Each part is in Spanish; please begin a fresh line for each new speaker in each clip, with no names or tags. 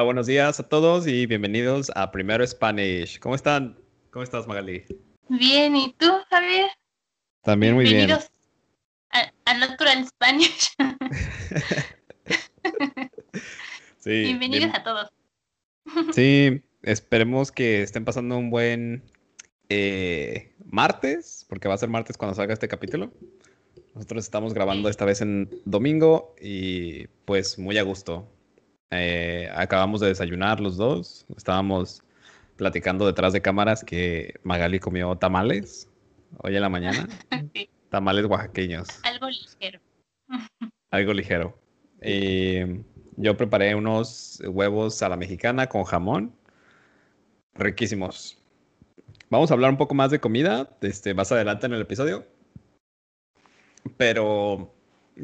Hola, buenos días a todos y bienvenidos a Primero Spanish. ¿Cómo están? ¿Cómo estás, Magali?
Bien, ¿y tú, Javier?
También muy bien.
Bienvenidos a, a Natural Spanish.
Sí,
Bienvenidos
bien-
a todos.
sí, esperemos que estén pasando un buen eh, martes, porque va a ser martes cuando salga este capítulo. Nosotros estamos grabando esta vez en domingo y pues muy a gusto. Eh, acabamos de desayunar los dos. Estábamos platicando detrás de cámaras que Magali comió tamales hoy en la mañana.
Sí,
Tamales oaxaqueños,
algo ligero.
algo ligero. Y yo preparé unos huevos a la mexicana con jamón. Riquísimos. Vamos a hablar un poco más de comida este, más adelante en el episodio. Pero,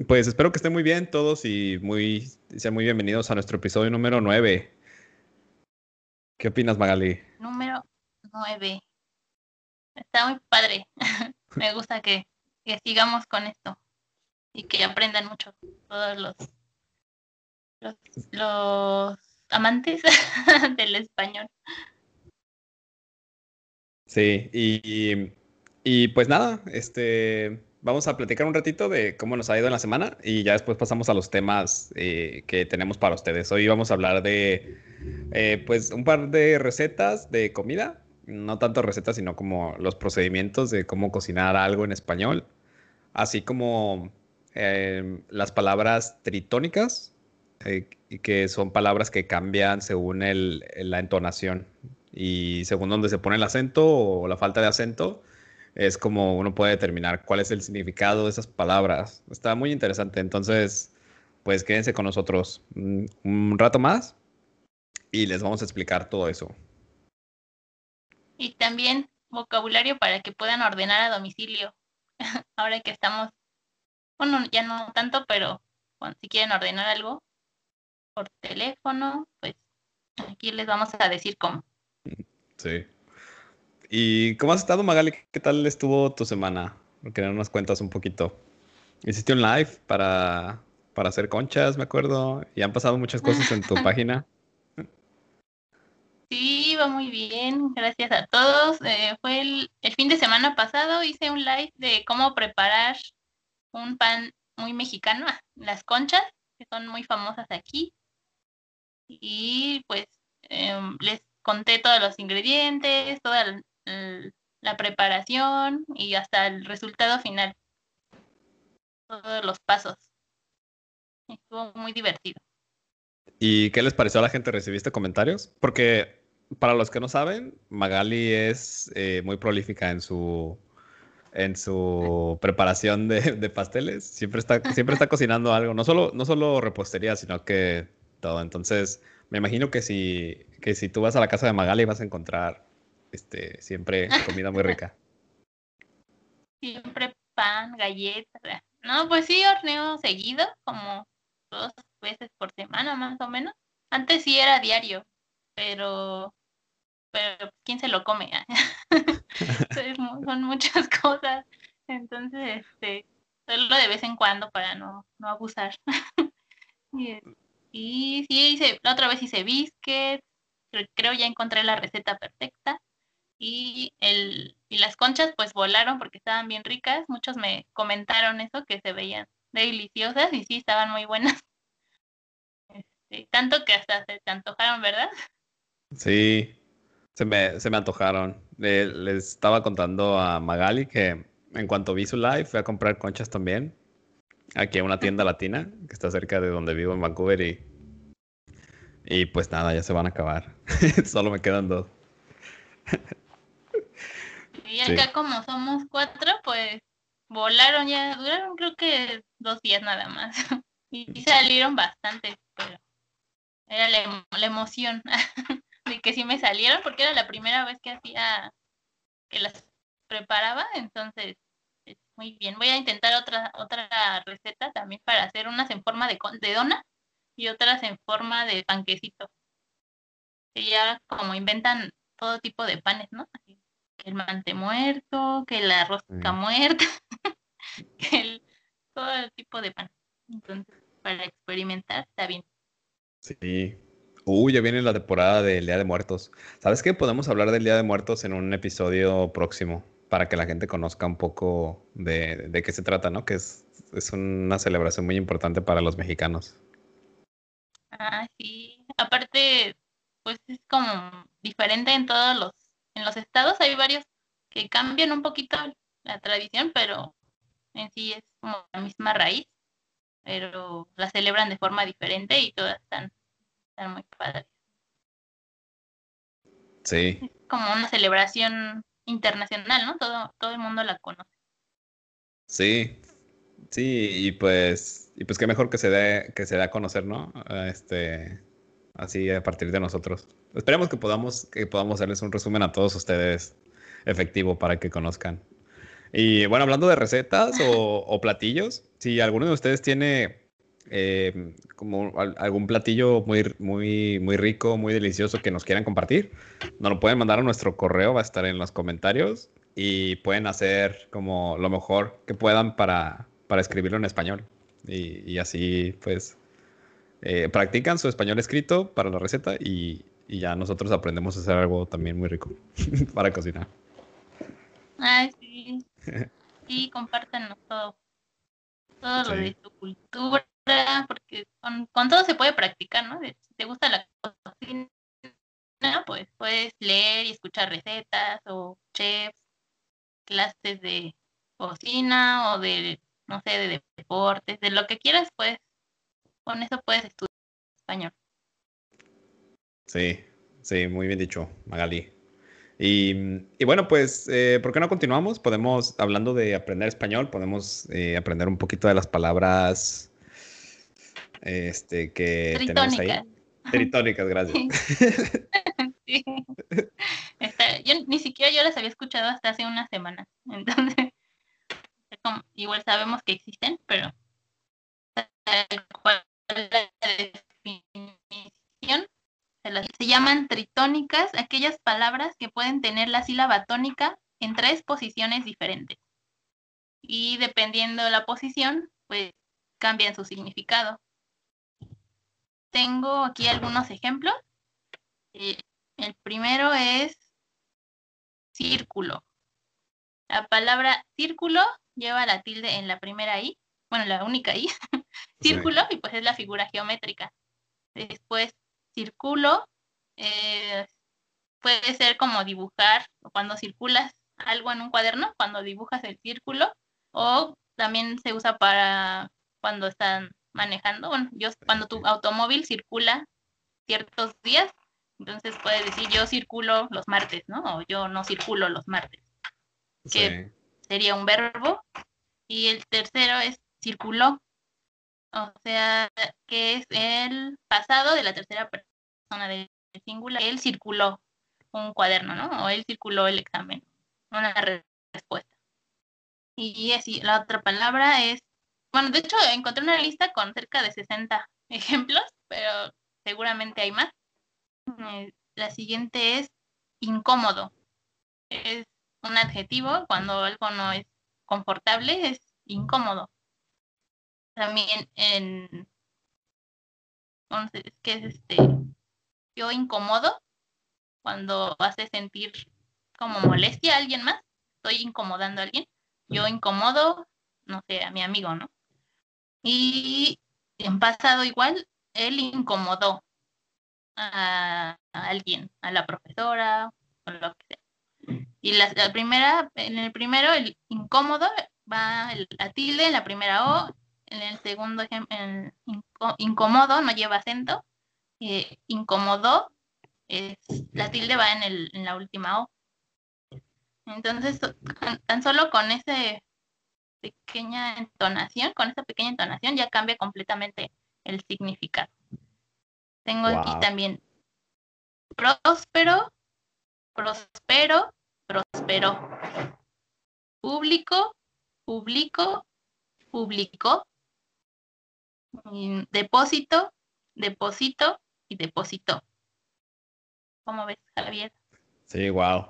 pues espero que estén muy bien todos y muy, sean muy bienvenidos a nuestro episodio número 9. ¿Qué opinas, Magali?
Número 9. Está muy padre. Me gusta que, que sigamos con esto y que aprendan mucho todos los, los, los amantes del español.
Sí, y, y- y, pues nada, este, vamos a platicar un ratito de cómo nos ha ido en la semana y ya después pasamos a los temas eh, que tenemos para ustedes. Hoy vamos a hablar de, eh, pues, un par de recetas de comida, no tanto recetas, sino como los procedimientos de cómo cocinar algo en español, así como eh, las palabras tritónicas, eh, que son palabras que cambian según el- la entonación y según donde se pone el acento o la falta de acento, es como uno puede determinar cuál es el significado de esas palabras. Está muy interesante. Entonces, pues quédense con nosotros un, rato más y les vamos a explicar todo eso.
Y también vocabulario para que puedan ordenar a domicilio. Ahora que estamos, bueno, ya no tanto, pero si quieren ordenar algo por teléfono, pues aquí les vamos a decir cómo.
Sí. ¿Y cómo has estado, Magali? ¿Qué tal estuvo tu semana? Porque no nos cuentas un poquito. Hiciste un live para, para hacer conchas, me acuerdo, y han pasado muchas cosas en tu página.
Sí, va muy bien, gracias a todos. Eh, fue el, el fin de semana pasado, hice un live de cómo preparar un pan muy mexicano, ah, las conchas, que son muy famosas aquí. Y pues em, les conté todos los ingredientes, toda la preparación y hasta el resultado final. Todos los pasos. Estuvo muy divertido.
¿Y qué les pareció a la gente? ¿Recibiste comentarios? Porque para los que no saben, Magali es eh, muy prolífica en su en su preparación de, de pasteles. Siempre está, siempre está cocinando algo. No solo, no solo repostería, sino que todo. Entonces, me imagino que si, que si tú vas a la casa de Magali vas a encontrar este, siempre comida muy rica.
Siempre pan, galletas. No, pues sí, horneo seguido, como dos veces por semana más o menos. Antes sí era diario, pero, pero ¿quién se lo come? Son muchas cosas. Entonces, este, solo de vez en cuando para no, no abusar. Y, y sí, hice, la otra vez hice biscuits, cre- creo ya encontré la receta perfecta. Y, el, y las conchas pues volaron porque estaban bien ricas. Muchos me comentaron eso, que se veían deliciosas y sí, estaban muy buenas. Este, tanto que hasta se te antojaron, ¿verdad?
Sí, se me, se me antojaron. Le- les estaba contando a Magali que en cuanto vi su live fui a comprar conchas también. Aquí a una tienda latina que está cerca de donde vivo en Vancouver y, y pues nada, ya se van a acabar. Solo me quedan dos.
Y
Sí.
acá como somos cuatro, pues volaron ya, duraron creo que dos días nada más. Y, salieron bastante, pero era la, la emoción de que sí me salieron, porque era la primera vez que hacía, que las preparaba, entonces, muy bien. Voy a intentar otra, otra receta también para hacer unas en forma de, con- de dona y otras en forma de panquecito. Que ya como inventan todo tipo de panes, ¿no? Así que el mante muerto, que la rosca muerta, que el, todo tipo de pan. Entonces, para experimentar está bien.
Sí. Uy, ya viene la temporada del Día de Muertos. ¿Sabes qué? Podemos hablar del Día de Muertos en un episodio próximo para que la gente conozca un poco de, de qué se trata, ¿no? Que es, es una celebración muy importante para los mexicanos.
Ah, sí. Aparte, pues es como diferente en todos los, en los estados. Hay varios que cambian un poquito la tradición, pero en sí es como la misma raíz, pero la celebran de forma diferente y todas están, están muy padres.
Sí.
Es como una celebración internacional, ¿no? Todo, todo el mundo la conoce.
Sí, sí, y pues, y pues qué mejor que se dé, que se dé a conocer, ¿no? Este, así a partir de nosotros. Esperemos que podamos, que podamos hacerles un resumen a todos ustedes efectivo para que conozcan. Y bueno, hablando de recetas o, platillos, si alguno de ustedes tiene eh, como al, algún platillo muy, muy, muy rico, muy delicioso que nos quieran compartir, nos lo pueden mandar a nuestro correo, va a estar en los comentarios y pueden hacer como lo mejor que puedan para, para escribirlo en español. Y así pues eh, practican su español escrito para la receta y, y, ya nosotros aprendemos a hacer algo también muy rico para cocinar.
Ay, sí. Sí, compártanos todo. Todo sí. lo de tu cultura, porque con, con, todo se puede practicar, ¿no? Si te gusta la cocina, pues puedes leer y escuchar recetas o chefs, clases de cocina o de, no sé, de deportes, de lo que quieras, pues con eso puedes estudiar español.
Sí, sí, muy bien dicho, Magali. Y, y, bueno, pues, eh, ¿por qué no continuamos? Podemos, hablando de aprender español, podemos eh, aprender un poquito de las palabras este, que
Tritónica.
tenemos ahí. Tritónicas, gracias.
Sí. Está, yo ni siquiera yo las había escuchado hasta hace una semana. Entonces, como, igual sabemos que existen, pero cual la definición se llaman tritónicas aquellas palabras que pueden tener la sílaba tónica en tres posiciones diferentes. Y dependiendo de la posición, pues cambian su significado. Tengo aquí algunos ejemplos. Eh, el primero es círculo. La palabra círculo lleva la tilde en la primera I, bueno, la única I, círculo, sí. y pues es la figura geométrica. Después círculo eh, puede ser como dibujar cuando circulas algo en un cuaderno, cuando dibujas el círculo, o también se usa para cuando están manejando. Bueno, yo cuando tu automóvil circula ciertos días, entonces puedes decir yo circulo los martes, ¿no? O yo no circulo los martes. Sí. Que sería un verbo. Y el tercero es circuló. O sea, que es el pasado de la tercera persona del singular. Él circuló un cuaderno, ¿no? O él circuló el examen. Una respuesta. Y así, la otra palabra es, bueno, de hecho encontré una lista con cerca de 60 ejemplos, pero seguramente hay más. Eh, la siguiente es incómodo. Es un adjetivo cuando algo no es confortable, es incómodo. También en entonces, ¿qué es este? Yo incomodo cuando hace sentir como molestia a alguien más, estoy incomodando a alguien. Yo incomodo, no sé, a mi amigo, ¿no? Y en pasado igual, él incomodó a, a alguien, a la profesora, o lo que sea. Y la, la, primera, en el primero, el incómodo va el, la tilde en la primera O, en el segundo ejemplo, incómodo no lleva acento, eh, incomodó, es, la tilde va en, el, en la última O. Entonces, tan solo con esa pequeña entonación, con esa pequeña entonación ya cambia completamente el significado. Tengo wow. aquí también próspero, prospero, prosperó. Público, publico, publicó. Depósito, deposito y depositó. ¿Cómo ves, Javier?
Sí, wow.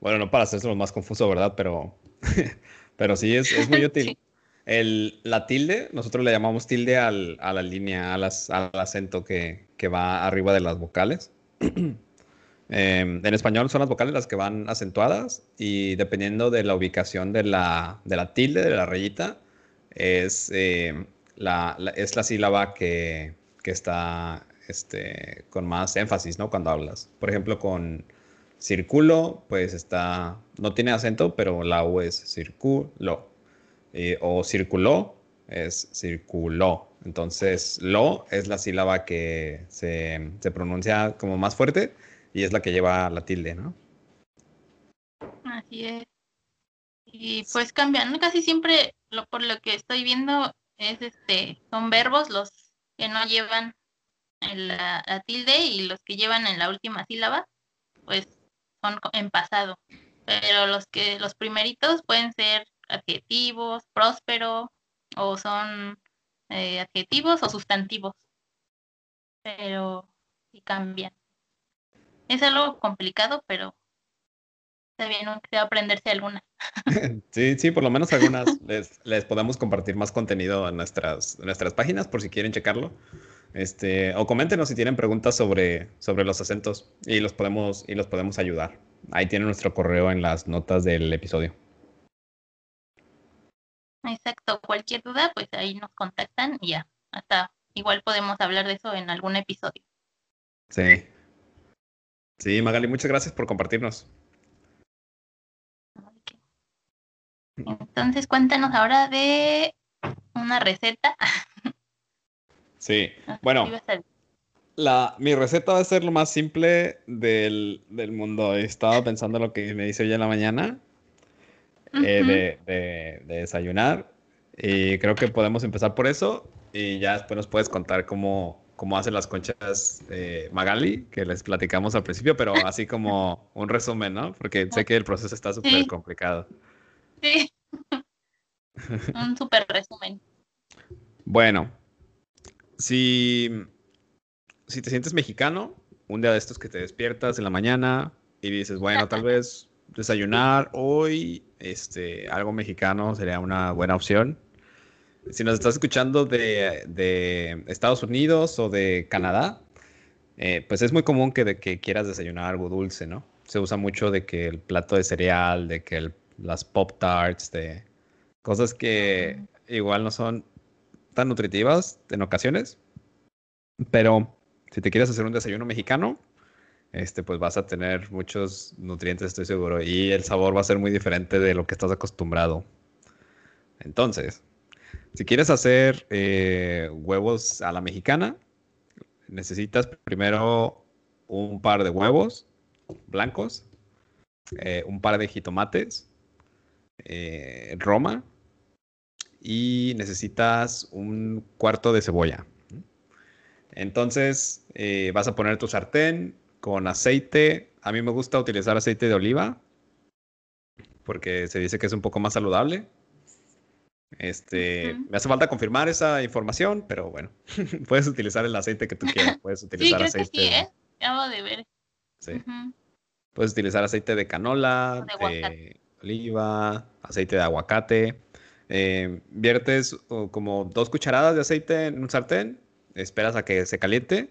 Bueno, no para hacerse lo más confuso, ¿verdad? Pero, pero sí, es, es muy útil. sí. El, la tilde, nosotros le llamamos tilde al, a la línea, a las, al acento que, que va arriba de las vocales. Em, en español son las vocales las que van acentuadas y dependiendo de la ubicación de la, de la tilde, de la rayita, es, em, la, es la sílaba que, que está este, con más énfasis, ¿no? Cuando hablas. Por ejemplo, con círculo, pues está, no tiene acento, pero la U es círculo. o círculo es círculo. Entonces, lo es la sílaba que se, se pronuncia como más fuerte y es la que lleva la tilde, ¿no?
Así es. Y pues cambian, casi siempre, lo, por lo que estoy viendo, es este, son verbos los que no llevan la, la, tilde y los que llevan en la última sílaba, pues son en pasado. Pero los que, los primeritos pueden ser adjetivos, próspero, o son eh, adjetivos o sustantivos. Pero sí cambian. Es algo complicado, pero está bien aprenderse algunas.
Sí, sí, por lo menos algunas les, les, podemos compartir más contenido en nuestras, nuestras páginas por si quieren checarlo. Este, o coméntenos si tienen preguntas sobre, sobre los acentos y los podemos y los podemos ayudar. Ahí tienen nuestro correo en las notas del episodio.
Exacto, cualquier duda, pues ahí nos contactan y ya, hasta igual podemos hablar de eso en algún episodio.
Sí. Sí, Magali, muchas gracias por compartirnos.
Entonces, cuéntanos ahora de una receta.
Sí, bueno, la, mi receta va a ser lo más simple del, del mundo. Estaba pensando lo que me dice hoy en la mañana eh, de, de, de, desayunar y creo que podemos empezar por eso y ya después nos puedes contar cómo, cómo hacen las conchas de Magali, que les platicamos al principio, pero así como un resumen, ¿no? Porque sé que el proceso está súper complicado.
Sí. un súper resumen.
Bueno, si, si te sientes mexicano, un día de estos que te despiertas en la mañana y dices, bueno, tal vez desayunar hoy, este, algo mexicano sería una buena opción. Si nos estás escuchando de, de Estados Unidos o de Canadá, eh, pues es muy común que, de que quieras desayunar algo dulce, ¿no? Se usa mucho de que el plato de cereal, de que el, las Pop Tarts, de cosas que igual no son tan nutritivas en ocasiones, pero si te quieres hacer un desayuno mexicano, este, pues vas a tener muchos nutrientes, estoy seguro, y el sabor va a ser muy diferente de lo que estás acostumbrado. Entonces, si quieres hacer eh, huevos a la mexicana, necesitas primero un par de huevos blancos, eh, un par de jitomates, eh, roma y necesitas un cuarto de cebolla. Entonces vas a poner tu sartén con aceite. A mí me gusta utilizar aceite de oliva porque se dice que es un poco más saludable. Este, me hace falta confirmar esa información, pero bueno, puedes utilizar el aceite que tú quieras. Puedes utilizar
sí,
aceite.
sí, ¿eh? Acabo de ver.
Sí. Puedes utilizar aceite de canola, de, oliva, aceite de aguacate. Eh, viertes como dos cucharadas de aceite en un sartén, esperas a que se caliente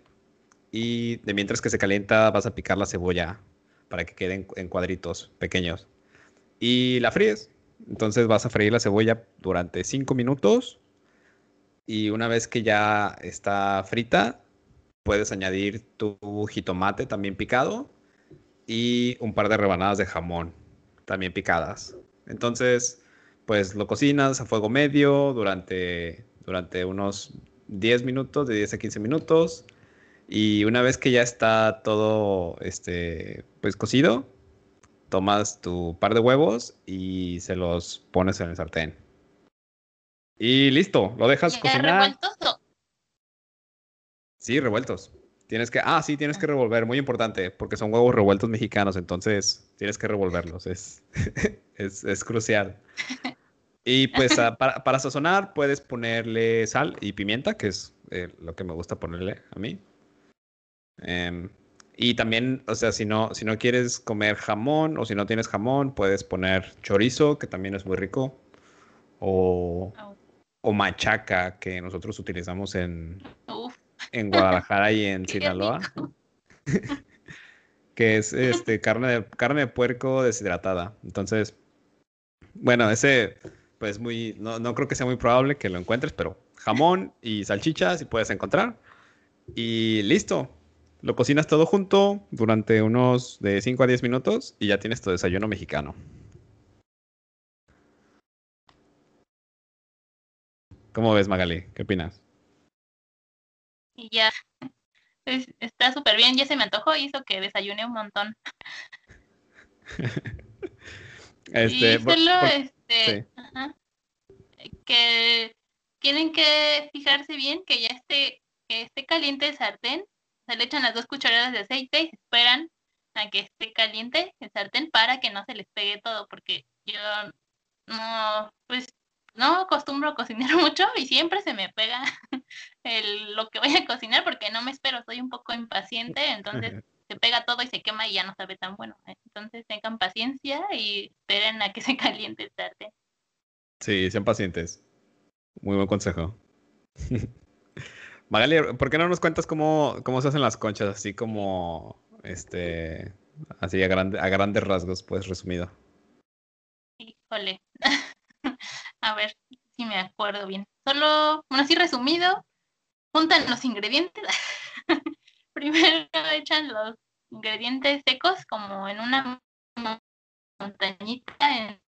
y de mientras que se calienta vas a picar la cebolla para que queden en cuadritos pequeños y la fríes entonces vas a freír la cebolla durante 5 minutos y una vez que ya está frita, puedes añadir tu jitomate también picado y un par de rebanadas de jamón también picadas. Entonces, pues lo cocinas a fuego medio durante, durante unos 10 minutos, de 10 a 15 minutos. Y una vez que ya está todo este, pues cocido, tomas tu par de huevos y se los pones en el sartén. Y listo, lo dejas cocinar. ¿Revueltos? Sí, revueltos. Tienes que, ah, sí, tienes que revolver, muy importante, porque son huevos revueltos mexicanos, entonces tienes que revolverlos, es, es, crucial. Y pues ah, para, para, sazonar puedes ponerle sal y pimienta, que es eh, lo que me gusta ponerle a mí. Eh, y también, o sea, si no, si no quieres comer jamón o si no tienes jamón, puedes poner chorizo, que también es muy rico. O, o machaca, que nosotros utilizamos en, en Guadalajara y en Sinaloa. que es este carne de, carne de puerco deshidratada. Entonces, bueno, ese pues muy, no, no creo que sea muy probable que lo encuentres, pero jamón y salchicha si puedes encontrar. Y listo. Lo cocinas todo junto durante unos de 5 a 10 minutos y ya tienes tu desayuno mexicano. ¿Cómo ves, Magali? ¿Qué opinas?
Y ya. está súper bien, ya se me antojó y hizo que desayune un montón. este, y solo, este, que tienen que fijarse bien que ya esté, que esté caliente el sartén, se le echan las dos cucharadas de aceite y se esperan a que esté caliente el sartén para que no se les pegue todo, porque yo no, pues no acostumbro a cocinar mucho y siempre se me pega el, lo que voy a cocinar porque no me espero, soy un poco impaciente, entonces se pega todo y se quema y ya no sabe tan bueno. Entonces tengan paciencia y esperen a que se caliente el sartén.
Sí, sean pacientes. Muy buen consejo. Magali, ¿por qué no nos cuentas cómo, cómo se hacen las conchas? Así como, este, así a, grande, a grandes rasgos, pues resumido.
Híjole. A ver si me acuerdo bien. Solo, bueno, así resumido, juntan los ingredientes. Primero echan los ingredientes secos como en una montañita en,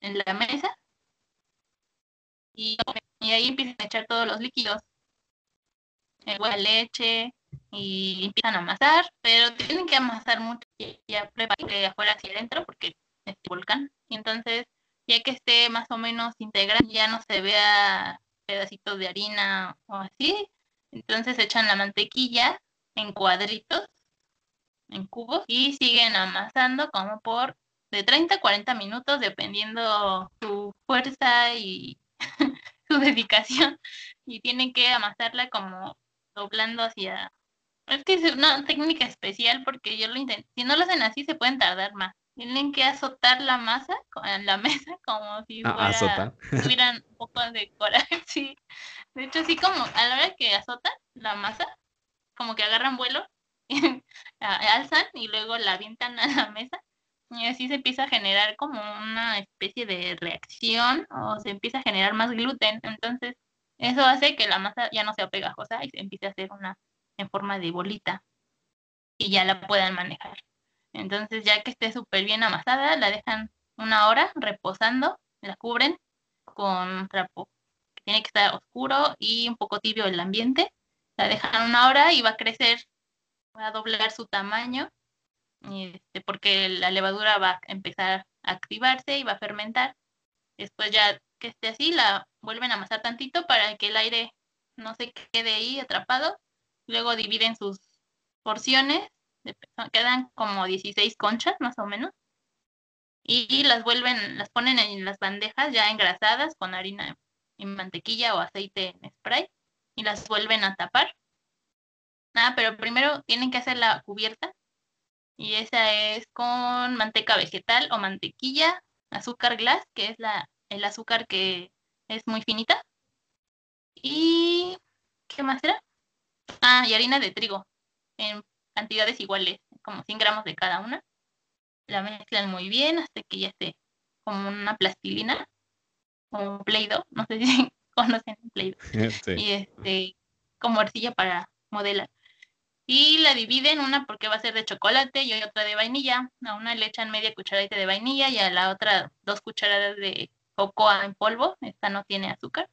en la mesa y, ahí empiezan a echar todos los líquidos, el huevo, leche y empiezan a amasar, pero tienen que amasar mucho ya preparar que afuera hacia adentro porque es volcán. Y entonces, ya que esté más o menos integrado, ya no se vea pedacitos de harina o así, entonces echan la mantequilla en cuadritos, en cubos, y siguen amasando como por de 30 a 40 minutos, dependiendo su fuerza y su dedicación y tienen que amasarla como doblando hacia... Es que es una técnica especial porque yo lo intenté. Si no lo hacen así, se pueden tardar más. Tienen que azotar la masa en la mesa como si ah, fuera, tuvieran un poco de coraje. Sí. De hecho, así como a la hora que azotan la masa, como que agarran vuelo, alzan y luego la avientan a la mesa y así se empieza a generar como una especie de reacción o se empieza a generar más gluten. Entonces, eso hace que la masa ya no sea pegajosa y se empiece a hacer una en forma de bolita y ya la puedan manejar. Entonces, ya que esté súper bien amasada, la dejan una hora reposando, la cubren con trapo que tiene que estar oscuro y un poco tibio el ambiente. La dejan una hora y va a crecer, va a doblar su tamaño este, porque la levadura va a empezar a activarse y va a fermentar. Después ya que esté así, la vuelven a amasar tantito para que el aire no se quede ahí atrapado. Luego dividen sus porciones, quedan como 16 conchas más o menos. Y las vuelven, las ponen en las bandejas ya engrasadas con harina y mantequilla o aceite en spray y las vuelven a tapar. Nada, ah, pero primero tienen que hacer la cubierta y esa es con manteca vegetal o mantequilla, azúcar glass, que es la, el azúcar que es muy finita. Y ¿qué más era? Ah, y harina de trigo cantidades iguales, como 100 gramos de cada una. La mezclan muy bien hasta que ya esté como una plastilina, como un play-doh, no sé si conocen el play-doh. Y este, como arcilla para modelar y la dividen, una porque va a ser de chocolate y otra de vainilla. A una le echan media cucharadita de vainilla y a la otra dos cucharadas de cocoa en polvo. Esta no tiene azúcar.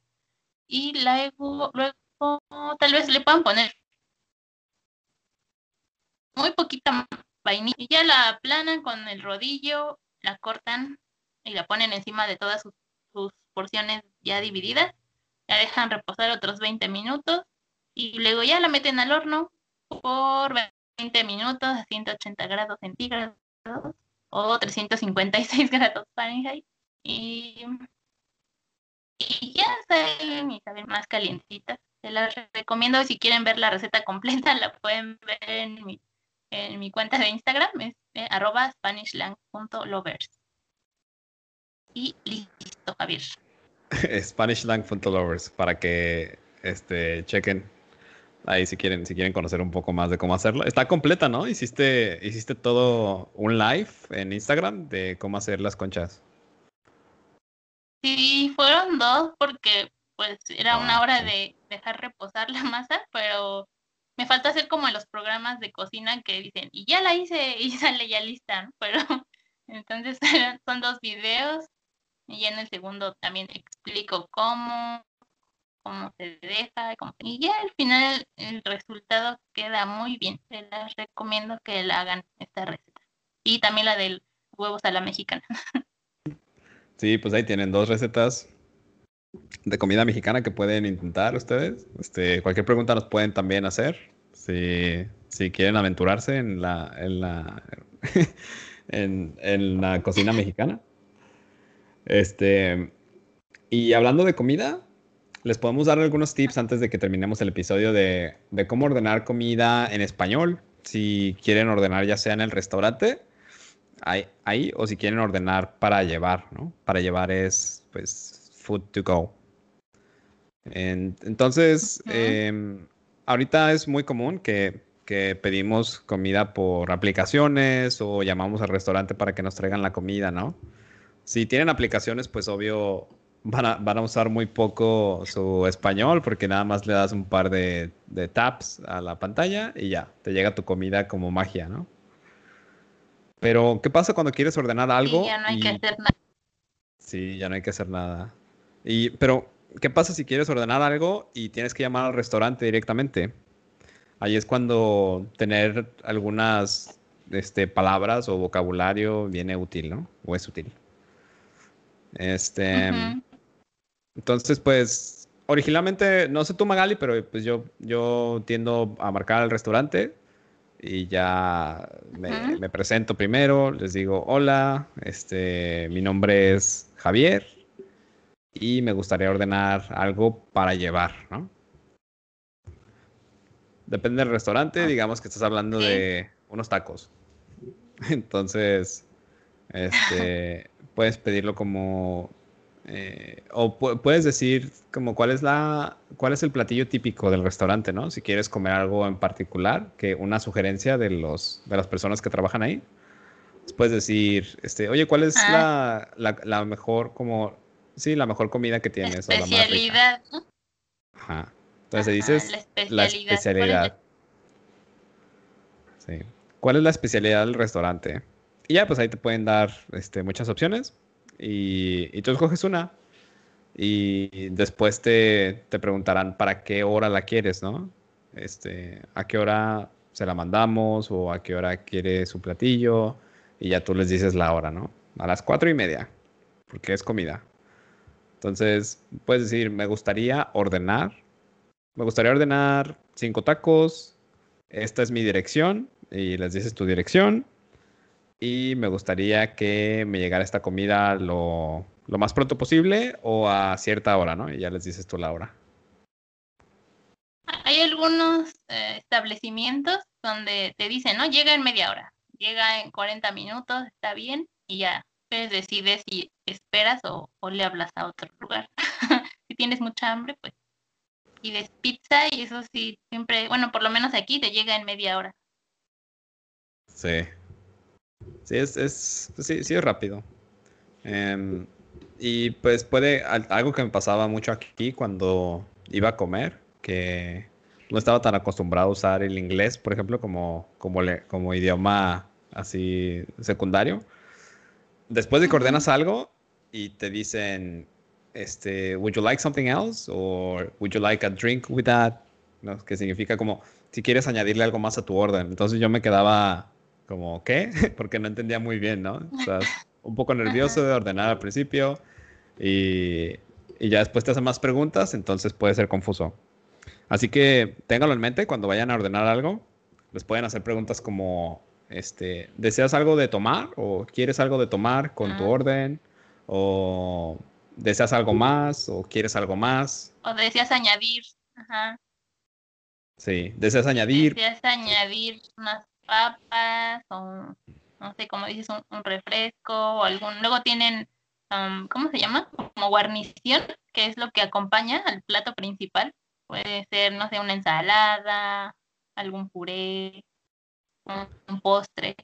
Y luego, luego tal vez le puedan poner muy poquita vainilla. Y ya la aplanan con el rodillo, la cortan y la ponen encima de todas sus, porciones ya divididas. La dejan reposar otros 20 minutos y luego ya la meten al horno por 20 minutos a 180 grados centígrados o 356 grados Fahrenheit. Y, y ya salen y saben más calientitas. Se las recomiendo si quieren ver la receta completa, la pueden ver en mi, en mi cuenta de Instagram, es eh, arroba spanishlang.lovers. Y listo, Javier.
spanishlang.lovers para que este, chequen Ahí si quieren, si quieren conocer un poco más de cómo hacerlo. Está completa, ¿no? Hiciste, hiciste todo un live en Instagram de cómo hacer las conchas.
Sí, fueron dos porque pues era una
Ah,
hora
sí.
de dejar reposar la masa, pero me falta hacer como los programas de cocina que dicen, y ya la hice y sale ya lista. Pero entonces son dos videos y en el segundo también explico cómo, cómo se deja, y ya al final el resultado queda muy bien. Se recomiendo que la hagan esta receta. Y también la del huevos a la mexicana.
Sí, pues ahí tienen dos recetas de comida mexicana que pueden intentar ustedes. Este, cualquier pregunta nos pueden también hacer. Si, si quieren aventurarse en la, en la, en, en la cocina mexicana. Este, y hablando de comida, les podemos dar algunos tips antes de que terminemos el episodio de, de cómo ordenar comida en español. Si quieren ordenar ya sea en el restaurante ahí, ahí, o si quieren ordenar para llevar, ¿no? Para llevar es, pues, food to go. En- entonces, em, ahorita es muy común que, que pedimos comida por aplicaciones o llamamos al restaurante para que nos traigan la comida, ¿no? Si tienen aplicaciones, pues obvio van a, van a usar muy poco su español porque nada más le das un par de, de taps a la pantalla y ya, te llega tu comida como magia, ¿no? Pero, ¿qué pasa cuando quieres ordenar algo?
y ya no hay que hacer nada.
Sí, ya no hay que hacer nada. Y, pero, ¿qué pasa si quieres ordenar algo y tienes que llamar al restaurante directamente? Ahí es cuando tener algunas este, palabras o vocabulario viene útil, ¿no? O es útil. Este, entonces, pues, originalmente, no sé tú, Magali, pero pues yo, yo tiendo a marcar al restaurante y ya me, me presento primero, les digo, hola, este, mi nombre es Javier y me gustaría ordenar algo para llevar, ¿no? Depende del restaurante,
Ah.
digamos que estás hablando de unos tacos. Entonces, este, puedes pedirlo como, eh, o pu- puedes decir como cuál es la, cuál es el platillo típico del restaurante, ¿no? Si quieres comer algo en particular, que una sugerencia de los, de las personas que trabajan ahí. Puedes decir, este, oye, ¿cuál es
Ah.
la, la, la mejor, como, sí, la mejor comida que tienes o la más rica?
especialidad.
Ajá. Entonces
Ajá,
dices
la
la
especialidad. ¿Cuál es la-
especialidad. Sí. ¿Cuál es la especialidad del restaurante? Y ya, pues ahí te pueden dar este, muchas opciones y, y tú escoges una. Y después te, te preguntarán para qué hora la quieres, ¿no? Este, a qué hora se la mandamos o a qué hora quiere su platillo. Y ya tú les dices la hora, ¿no? A las cuatro y media, porque es comida. Entonces, puedes decir, me gustaría ordenar. Me gustaría ordenar cinco tacos. Esta es mi dirección. Y les dices tu dirección. Y me gustaría que me llegara esta comida lo, lo más pronto posible o a cierta hora, ¿no? Y ya les dices tú la hora.
Hay algunos eh, establecimientos donde te dicen, ¿no? Llega en media hora, llega en 40 minutos, está bien, y ya. Entonces decides si esperas o, o le hablas a otro lugar. si tienes mucha hambre, pues pides pizza y eso sí, siempre, bueno, por lo menos aquí te llega en media hora.
Sí. Sí, es, es, sí, sí es rápido. Em, y pues puede, al- algo que me pasaba mucho aquí cuando iba a comer, que no estaba tan acostumbrado a usar el inglés, por ejemplo, como, como, le- como idioma así secundario. Después de que ordenas algo y te dicen, este, would you like something else? Or would you like a drink with that? ¿No? Que significa como si quieres añadirle algo más a tu orden. Entonces yo me quedaba como, ¿qué? Porque no entendía muy bien, ¿no? O sea, un poco nervioso de ordenar al principio y, y ya después te hacen más preguntas, entonces puede ser confuso. Así que ténganlo en mente cuando vayan a ordenar algo. Les pueden hacer preguntas como, este, ¿deseas algo de tomar? ¿O quieres algo de tomar con tu
Ah.
orden? ¿O deseas algo más? ¿O quieres algo más?
O deseas añadir, ajá,
Sí, ¿deseas añadir?
deseas añadir unas papas o no sé, como dices, un, un refresco o algún. Luego tienen, um, ¿cómo se llama? Como guarnición, que es lo que acompaña al plato principal. Puede ser, no sé, una ensalada, algún puré, un, postre.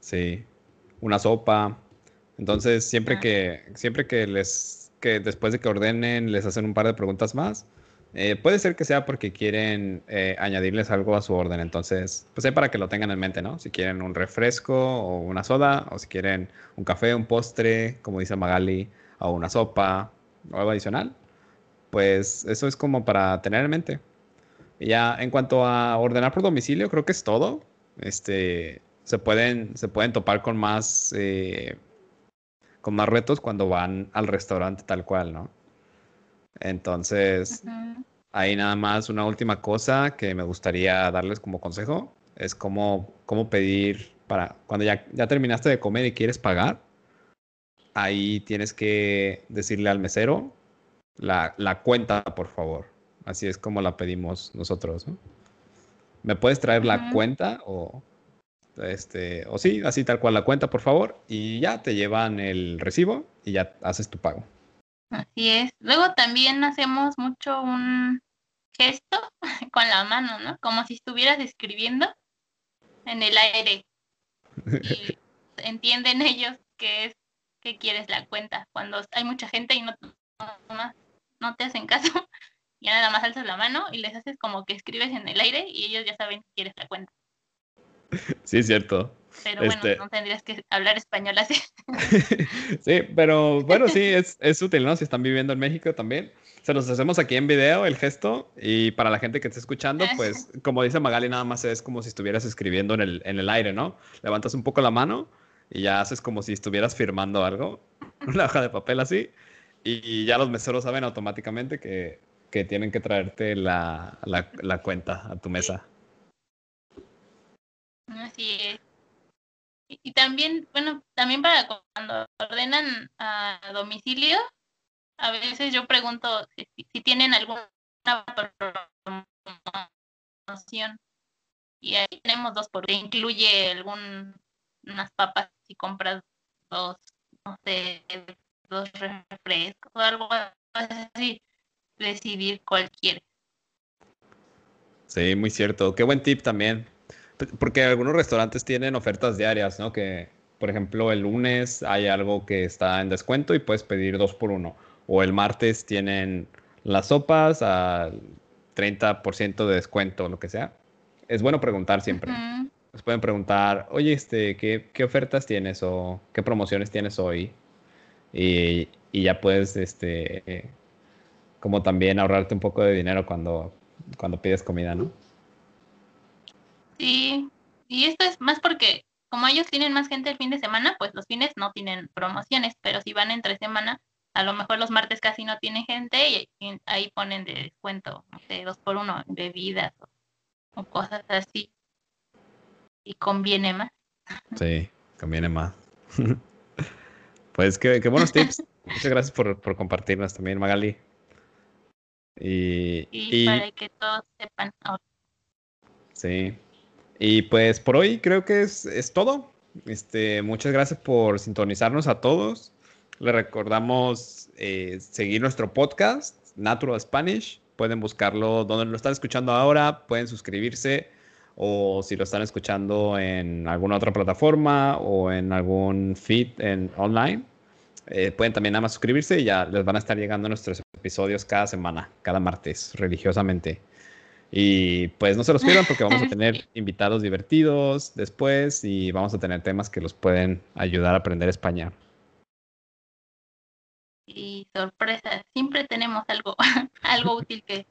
Sí, una sopa. Entonces, siempre
Ah.
que, siempre que les, que después de que ordenen, les hacen un par de preguntas más, eh, puede ser que sea porque quieren eh, añadirles algo a su orden. Entonces, pues ahí para que lo tengan en mente, ¿no? Si quieren un refresco o una soda, o si quieren un café, un postre, como dice Magali, o una sopa, o algo adicional, pues eso es como para tener en mente. Ya en cuanto a ordenar por domicilio, creo que es todo. Este, se pueden, se pueden topar con más, eh, con más retos cuando van al restaurante tal cual, ¿no? Entonces, ahí nada más una última cosa que me gustaría darles como consejo es cómo, cómo pedir para cuando ya, ya terminaste de comer y quieres pagar, ahí tienes que decirle al mesero la, la cuenta, por favor. Así es como la pedimos nosotros, ¿no? ¿Me puedes traer la cuenta o este o sí, así tal cual la cuenta, por favor? Y ya te llevan el recibo y ya haces tu pago.
Así es. Luego también hacemos mucho un gesto con la mano, ¿no? Como si estuvieras escribiendo en el aire. Y entienden ellos que es que quieres la cuenta. Cuando hay mucha gente y no, no, no te hacen caso, ya nada más alzas la mano y les haces como que escribes en el aire y ellos ya saben que quieres la cuenta.
Sí, es cierto.
Pero bueno,
Este-
no tendrías que hablar español así.
Sí, pero bueno, sí, es, es útil, ¿no? Si están viviendo en México también. Se los hacemos aquí en video, el gesto, y para la gente que esté escuchando, pues, como dice Magali, nada más es como si estuvieras escribiendo en el, en el aire, ¿no? Levantas un poco la mano y ya haces como si estuvieras firmando algo, una hoja de papel así, y, ya los meseros saben automáticamente que, que tienen que traerte la, la, la cuenta a tu mesa.
Así es. Y, también, bueno, también para cuando ordenan a domicilio, a veces yo pregunto si, si- tienen alguna promoción. Y ahí tenemos dos por uno. Incluye algún, unas papas si compras dos, no sé, dos refrescos o algo así. Decidir cuál quieres.
Sí, muy cierto. Qué buen tip también. Porque algunos restaurantes tienen ofertas diarias, ¿no? Que, por ejemplo, el lunes hay algo que está en descuento y puedes pedir dos por uno. O el martes tienen las sopas al 30% de descuento, lo que sea. Es bueno preguntar siempre.
Ujú.
Les pueden preguntar, oye, este, ¿qué, qué ofertas tienes o qué promociones tienes hoy? Y, y ya puedes, este, como también ahorrarte un poco de dinero cuando, cuando pides comida, ¿no?
Sí, y esto es más porque como ellos tienen más gente el fin de semana, pues los fines no tienen promociones, pero si van entre semana, a lo mejor los martes casi no tienen gente y, ahí ponen de descuento, no sé, dos por uno, bebidas o, o cosas así. Y conviene más.
Sí, conviene más. pues qué, qué buenos tips. Muchas gracias por, por compartirnos también, Magali. Y,
Y,
y-
para que todos sepan. oh,
sí. Y pues por hoy creo que es, es todo. Este, muchas gracias por sintonizarnos a todos. Les recordamos eh, seguir nuestro podcast, Natural Spanish. Pueden buscarlo donde lo están escuchando ahora. Pueden suscribirse. O si lo están escuchando en alguna otra plataforma o en algún feed en online, eh, pueden también nada más suscribirse y ya les van a estar llegando nuestros episodios cada semana, cada martes, religiosamente. Y pues no se los pierdan porque vamos a tener invitados divertidos después y vamos a tener temas que los pueden ayudar a aprender español.
y sorpresas. Siempre tenemos algo, algo útil que,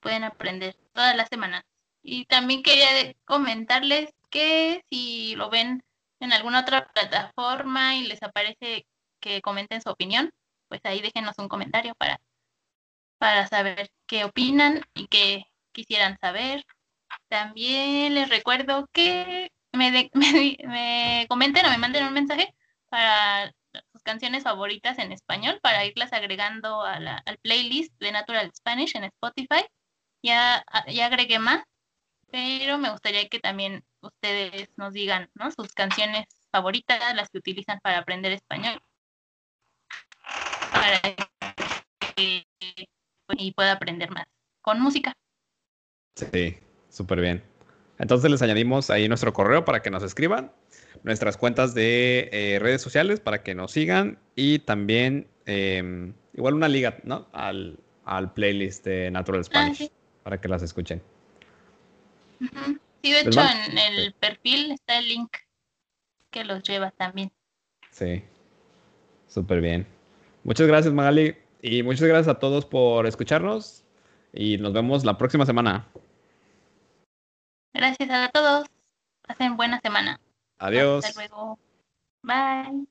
pueden aprender todas las semanas. Y también quería comentarles que si lo ven en alguna otra plataforma y les aparece que comenten su opinión, pues ahí déjenos un comentario para, para saber qué opinan y qué quisieran saber. También les recuerdo que me, de- me, comenten o me manden un mensaje para sus canciones favoritas en español para irlas agregando a la- al playlist de Natural Spanish en Spotify. Ya, ya agregué más, pero me gustaría que también ustedes nos digan ¿no? sus canciones favoritas, las que utilizan para aprender español, para que y pueda aprender más. con música.
Sí, súper bien. Entonces les añadimos ahí nuestro correo para que nos escriban, nuestras cuentas de eh, redes sociales para que nos sigan y también em, igual una liga, ¿no? Al, playlist de Natural ah, Spanish para que las escuchen.
Sí, de hecho en el perfil está el link que los lleva también.
Sí, súper bien. Muchas gracias Magali y muchas gracias a todos por escucharnos y nos vemos la próxima semana.
Gracias a todos. Pasen buena semana.
Adiós.
Hasta luego. Bye.